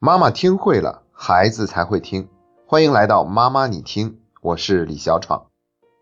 妈妈听会了，孩子才会听。欢迎来到妈妈你听，我是李小闯。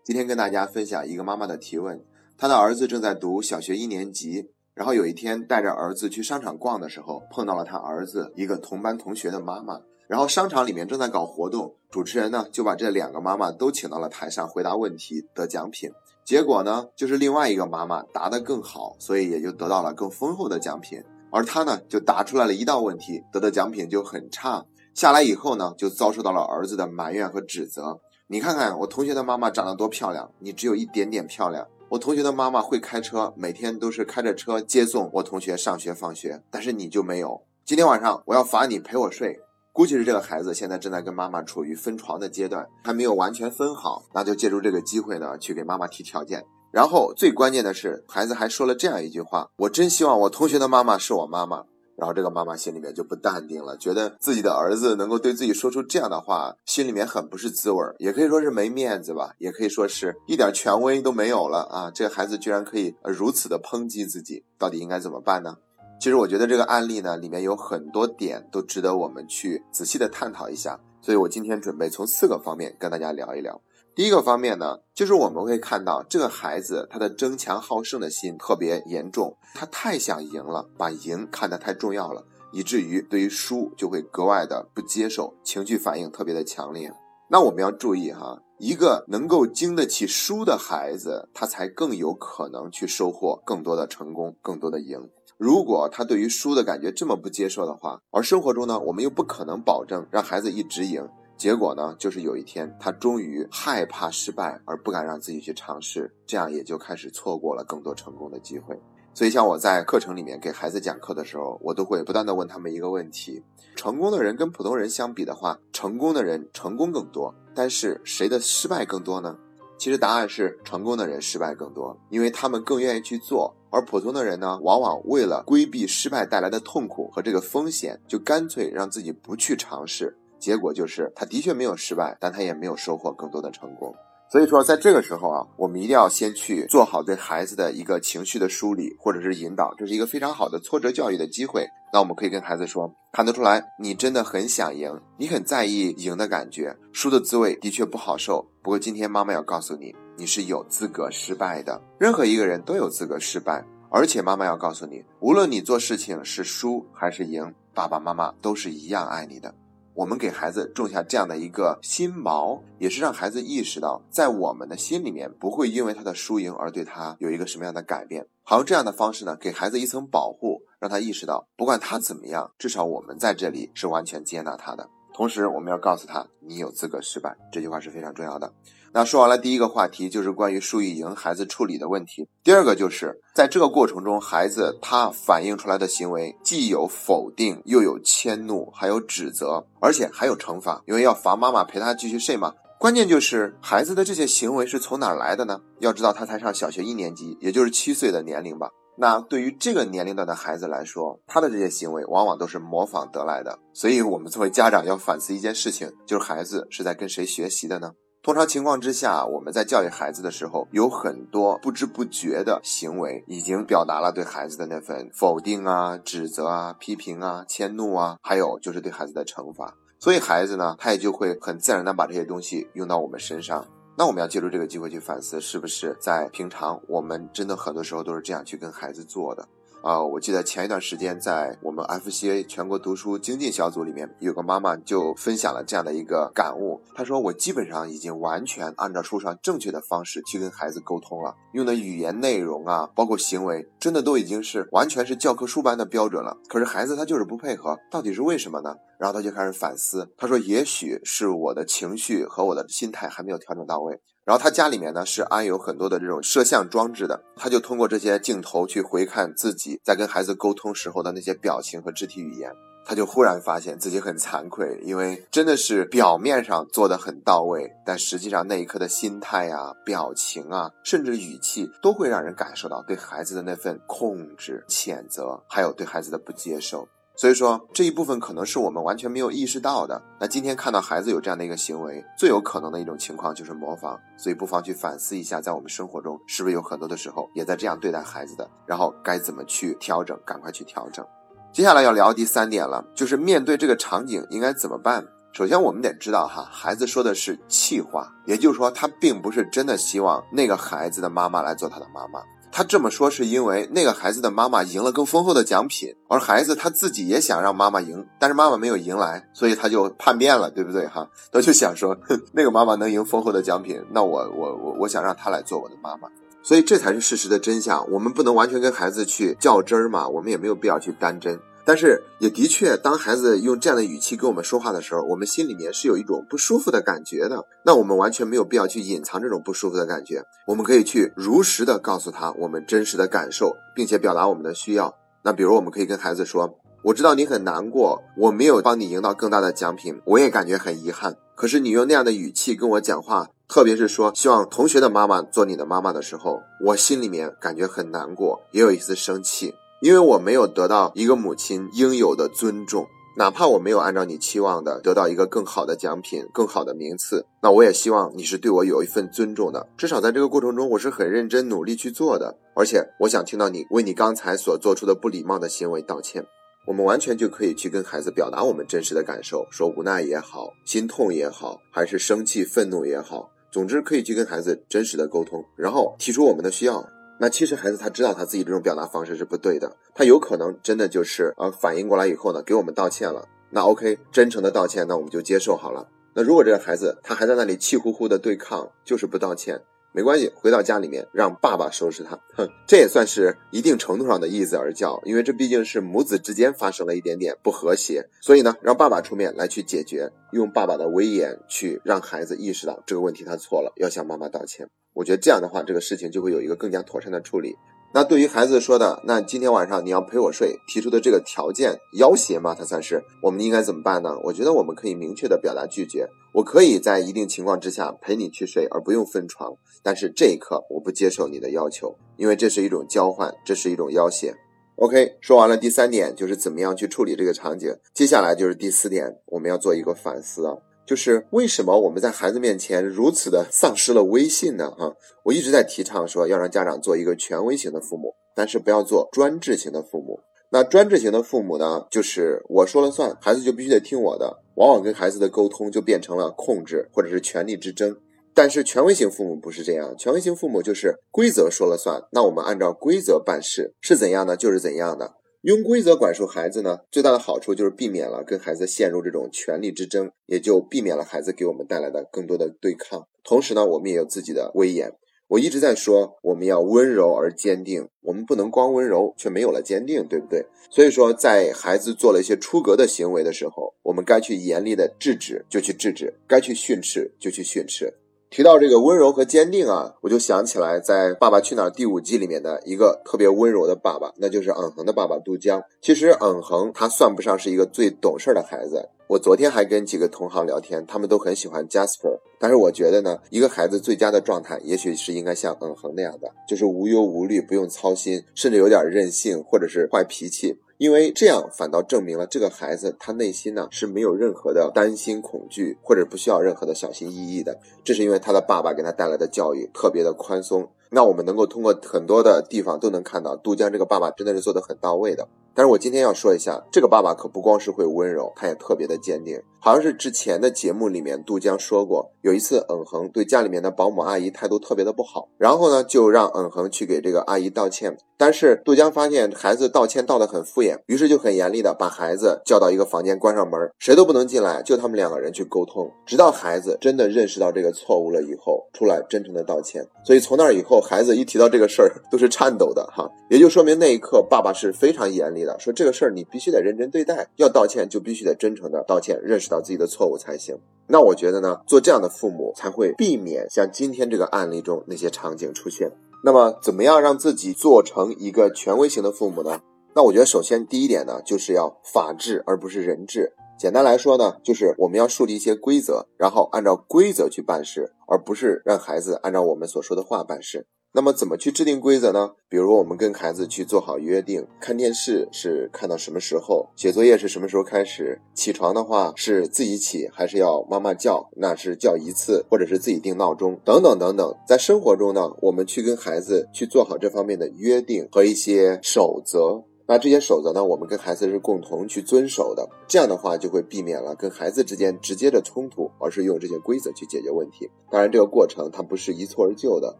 今天跟大家分享一个妈妈的提问：她的儿子正在读小学一年级，然后有一天带着儿子去商场逛的时候，碰到了他儿子一个同班同学的妈妈。然后商场里面正在搞活动，主持人呢就把这两个妈妈都请到了台上回答问题得奖品。结果呢，就是另外一个妈妈答得更好，所以也就得到了更丰厚的奖品。而他呢，就答出来了一道问题，得的奖品就很差。下来以后呢，就遭受到了儿子的埋怨和指责。你看看我同学的妈妈长得多漂亮，你只有一点点漂亮。我同学的妈妈会开车，每天都是开着车接送我同学上学放学，但是你就没有。今天晚上我要罚你陪我睡。估计是这个孩子现在正在跟妈妈处于分床的阶段，还没有完全分好，那就借助这个机会呢，去给妈妈提条件。然后最关键的是，孩子还说了这样一句话：“我真希望我同学的妈妈是我妈妈。”然后这个妈妈心里面就不淡定了，觉得自己的儿子能够对自己说出这样的话，心里面很不是滋味儿，也可以说是没面子吧，也可以说是一点权威都没有了啊！这个孩子居然可以如此的抨击自己，到底应该怎么办呢？其实我觉得这个案例呢，里面有很多点都值得我们去仔细的探讨一下，所以我今天准备从四个方面跟大家聊一聊。第一个方面呢，就是我们会看到这个孩子他的争强好胜的心特别严重，他太想赢了，把赢看得太重要了，以至于对于输就会格外的不接受，情绪反应特别的强烈。那我们要注意哈，一个能够经得起输的孩子，他才更有可能去收获更多的成功，更多的赢。如果他对于输的感觉这么不接受的话，而生活中呢，我们又不可能保证让孩子一直赢。结果呢，就是有一天他终于害怕失败而不敢让自己去尝试，这样也就开始错过了更多成功的机会。所以，像我在课程里面给孩子讲课的时候，我都会不断的问他们一个问题：成功的人跟普通人相比的话，成功的人成功更多，但是谁的失败更多呢？其实答案是成功的人失败更多，因为他们更愿意去做，而普通的人呢，往往为了规避失败带来的痛苦和这个风险，就干脆让自己不去尝试。结果就是，他的确没有失败，但他也没有收获更多的成功。所以说，在这个时候啊，我们一定要先去做好对孩子的一个情绪的梳理或者是引导，这是一个非常好的挫折教育的机会。那我们可以跟孩子说，看得出来你真的很想赢，你很在意赢的感觉，输的滋味的确不好受。不过今天妈妈要告诉你，你是有资格失败的，任何一个人都有资格失败。而且妈妈要告诉你，无论你做事情是输还是赢，爸爸妈妈都是一样爱你的。我们给孩子种下这样的一个心锚，也是让孩子意识到，在我们的心里面不会因为他的输赢而对他有一个什么样的改变。好用这样的方式呢，给孩子一层保护，让他意识到，不管他怎么样，至少我们在这里是完全接纳他的。同时，我们要告诉他，你有资格失败，这句话是非常重要的。那说完了第一个话题，就是关于输与赢孩子处理的问题。第二个就是在这个过程中，孩子他反映出来的行为，既有否定，又有迁怒，还有指责，而且还有惩罚，因为要罚妈妈陪他继续睡嘛。关键就是孩子的这些行为是从哪来的呢？要知道他才上小学一年级，也就是七岁的年龄吧。那对于这个年龄段的孩子来说，他的这些行为往往都是模仿得来的。所以，我们作为家长要反思一件事情，就是孩子是在跟谁学习的呢？通常情况之下，我们在教育孩子的时候，有很多不知不觉的行为，已经表达了对孩子的那份否定啊、指责啊、批评啊、迁怒啊，还有就是对孩子的惩罚。所以，孩子呢，他也就会很自然的把这些东西用到我们身上。那我们要借助这个机会去反思，是不是在平常我们真的很多时候都是这样去跟孩子做的？啊，我记得前一段时间在我们 FCA 全国读书精进小组里面，有个妈妈就分享了这样的一个感悟。她说：“我基本上已经完全按照书上正确的方式去跟孩子沟通了，用的语言内容啊，包括行为，真的都已经是完全是教科书般的标准了。可是孩子他就是不配合，到底是为什么呢？”然后他就开始反思，他说：“也许是我的情绪和我的心态还没有调整到位。”然后他家里面呢是安有很多的这种摄像装置的，他就通过这些镜头去回看自己在跟孩子沟通时候的那些表情和肢体语言，他就忽然发现自己很惭愧，因为真的是表面上做的很到位，但实际上那一刻的心态啊、表情啊，甚至语气都会让人感受到对孩子的那份控制、谴责，还有对孩子的不接受。所以说这一部分可能是我们完全没有意识到的。那今天看到孩子有这样的一个行为，最有可能的一种情况就是模仿。所以不妨去反思一下，在我们生活中是不是有很多的时候也在这样对待孩子的，然后该怎么去调整，赶快去调整。接下来要聊第三点了，就是面对这个场景应该怎么办。首先，我们得知道哈，孩子说的是气话，也就是说，他并不是真的希望那个孩子的妈妈来做他的妈妈。他这么说是因为那个孩子的妈妈赢了更丰厚的奖品，而孩子他自己也想让妈妈赢，但是妈妈没有赢来，所以他就叛变了，对不对哈？他就想说，那个妈妈能赢丰厚的奖品，那我我我我想让她来做我的妈妈。所以这才是事实的真相。我们不能完全跟孩子去较真儿嘛，我们也没有必要去当真。但是也的确，当孩子用这样的语气跟我们说话的时候，我们心里面是有一种不舒服的感觉的。那我们完全没有必要去隐藏这种不舒服的感觉，我们可以去如实的告诉他我们真实的感受，并且表达我们的需要。那比如，我们可以跟孩子说：“我知道你很难过，我没有帮你赢到更大的奖品，我也感觉很遗憾。可是你用那样的语气跟我讲话。”特别是说希望同学的妈妈做你的妈妈的时候，我心里面感觉很难过，也有一丝生气，因为我没有得到一个母亲应有的尊重，哪怕我没有按照你期望的得到一个更好的奖品、更好的名次，那我也希望你是对我有一份尊重的，至少在这个过程中我是很认真努力去做的，而且我想听到你为你刚才所做出的不礼貌的行为道歉。我们完全就可以去跟孩子表达我们真实的感受，说无奈也好，心痛也好，还是生气、愤怒也好。总之，可以去跟孩子真实的沟通，然后提出我们的需要。那其实孩子他知道他自己这种表达方式是不对的，他有可能真的就是呃反应过来以后呢，给我们道歉了。那 OK，真诚的道歉，那我们就接受好了。那如果这个孩子他还在那里气呼呼的对抗，就是不道歉。没关系，回到家里面让爸爸收拾他。哼，这也算是一定程度上的易子而教，因为这毕竟是母子之间发生了一点点不和谐，所以呢，让爸爸出面来去解决，用爸爸的威严去让孩子意识到这个问题他错了，要向妈妈道歉。我觉得这样的话，这个事情就会有一个更加妥善的处理。那对于孩子说的，那今天晚上你要陪我睡，提出的这个条件要挟嘛，他算是我们应该怎么办呢？我觉得我们可以明确的表达拒绝。我可以在一定情况之下陪你去睡，而不用分床，但是这一刻我不接受你的要求，因为这是一种交换，这是一种要挟。OK，说完了第三点，就是怎么样去处理这个场景。接下来就是第四点，我们要做一个反思啊。就是为什么我们在孩子面前如此的丧失了威信呢？哈，我一直在提倡说要让家长做一个权威型的父母，但是不要做专制型的父母。那专制型的父母呢，就是我说了算，孩子就必须得听我的，往往跟孩子的沟通就变成了控制或者是权力之争。但是权威型父母不是这样，权威型父母就是规则说了算，那我们按照规则办事，是怎样的就是怎样的。用规则管束孩子呢，最大的好处就是避免了跟孩子陷入这种权力之争，也就避免了孩子给我们带来的更多的对抗。同时呢，我们也有自己的威严。我一直在说，我们要温柔而坚定，我们不能光温柔却没有了坚定，对不对？所以说，在孩子做了一些出格的行为的时候，我们该去严厉的制止就去制止，该去训斥就去训斥。提到这个温柔和坚定啊，我就想起来在《爸爸去哪儿》第五季里面的一个特别温柔的爸爸，那就是嗯恒的爸爸杜江。其实嗯恒他算不上是一个最懂事的孩子。我昨天还跟几个同行聊天，他们都很喜欢 Jasper，但是我觉得呢，一个孩子最佳的状态，也许是应该像嗯恒那样的，就是无忧无虑，不用操心，甚至有点任性或者是坏脾气。因为这样反倒证明了这个孩子他内心呢是没有任何的担心恐惧，或者不需要任何的小心翼翼的。这是因为他的爸爸给他带来的教育特别的宽松。那我们能够通过很多的地方都能看到，杜江这个爸爸真的是做的很到位的。但是我今天要说一下，这个爸爸可不光是会温柔，他也特别的坚定。好像是之前的节目里面，杜江说过，有一次嗯恒对家里面的保姆阿姨态度特别的不好，然后呢就让嗯恒去给这个阿姨道歉。但是杜江发现孩子道歉道的很敷衍，于是就很严厉的把孩子叫到一个房间，关上门，谁都不能进来，就他们两个人去沟通，直到孩子真的认识到这个错误了以后，出来真诚的道歉。所以从那以后，孩子一提到这个事儿都是颤抖的哈，也就说明那一刻爸爸是非常严厉的，说这个事儿你必须得认真对待，要道歉就必须得真诚的道歉，认识到自己的错误才行。那我觉得呢，做这样的父母才会避免像今天这个案例中那些场景出现。那么，怎么样让自己做成一个权威型的父母呢？那我觉得，首先第一点呢，就是要法治而不是人治。简单来说呢，就是我们要树立一些规则，然后按照规则去办事，而不是让孩子按照我们所说的话办事。那么怎么去制定规则呢？比如我们跟孩子去做好约定，看电视是看到什么时候，写作业是什么时候开始，起床的话是自己起还是要妈妈叫，那是叫一次，或者是自己定闹钟等等等等。在生活中呢，我们去跟孩子去做好这方面的约定和一些守则。那这些守则呢，我们跟孩子是共同去遵守的，这样的话就会避免了跟孩子之间直接的冲突，而是用这些规则去解决问题。当然，这个过程它不是一蹴而就的，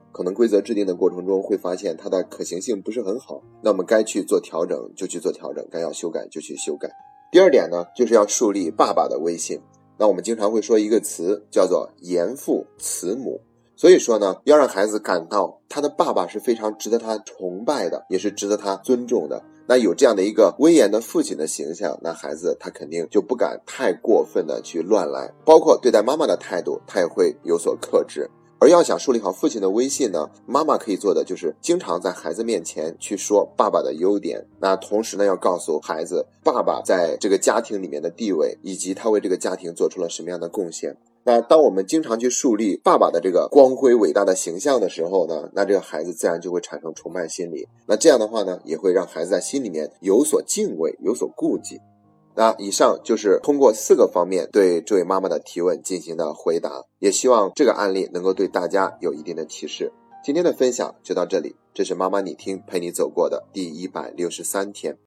可能规则制定的过程中会发现它的可行性不是很好，那我们该去做调整就去做调整，该要修改就去修改。第二点呢，就是要树立爸爸的威信。那我们经常会说一个词叫做严父慈母。所以说呢，要让孩子感到他的爸爸是非常值得他崇拜的，也是值得他尊重的。那有这样的一个威严的父亲的形象，那孩子他肯定就不敢太过分的去乱来，包括对待妈妈的态度，他也会有所克制。而要想树立好父亲的威信呢，妈妈可以做的就是经常在孩子面前去说爸爸的优点。那同时呢，要告诉孩子爸爸在这个家庭里面的地位，以及他为这个家庭做出了什么样的贡献。那当我们经常去树立爸爸的这个光辉伟大的形象的时候呢，那这个孩子自然就会产生崇拜心理。那这样的话呢，也会让孩子在心里面有所敬畏，有所顾忌。那以上就是通过四个方面对这位妈妈的提问进行的回答，也希望这个案例能够对大家有一定的启示。今天的分享就到这里，这是妈妈你听陪你走过的第一百六十三天。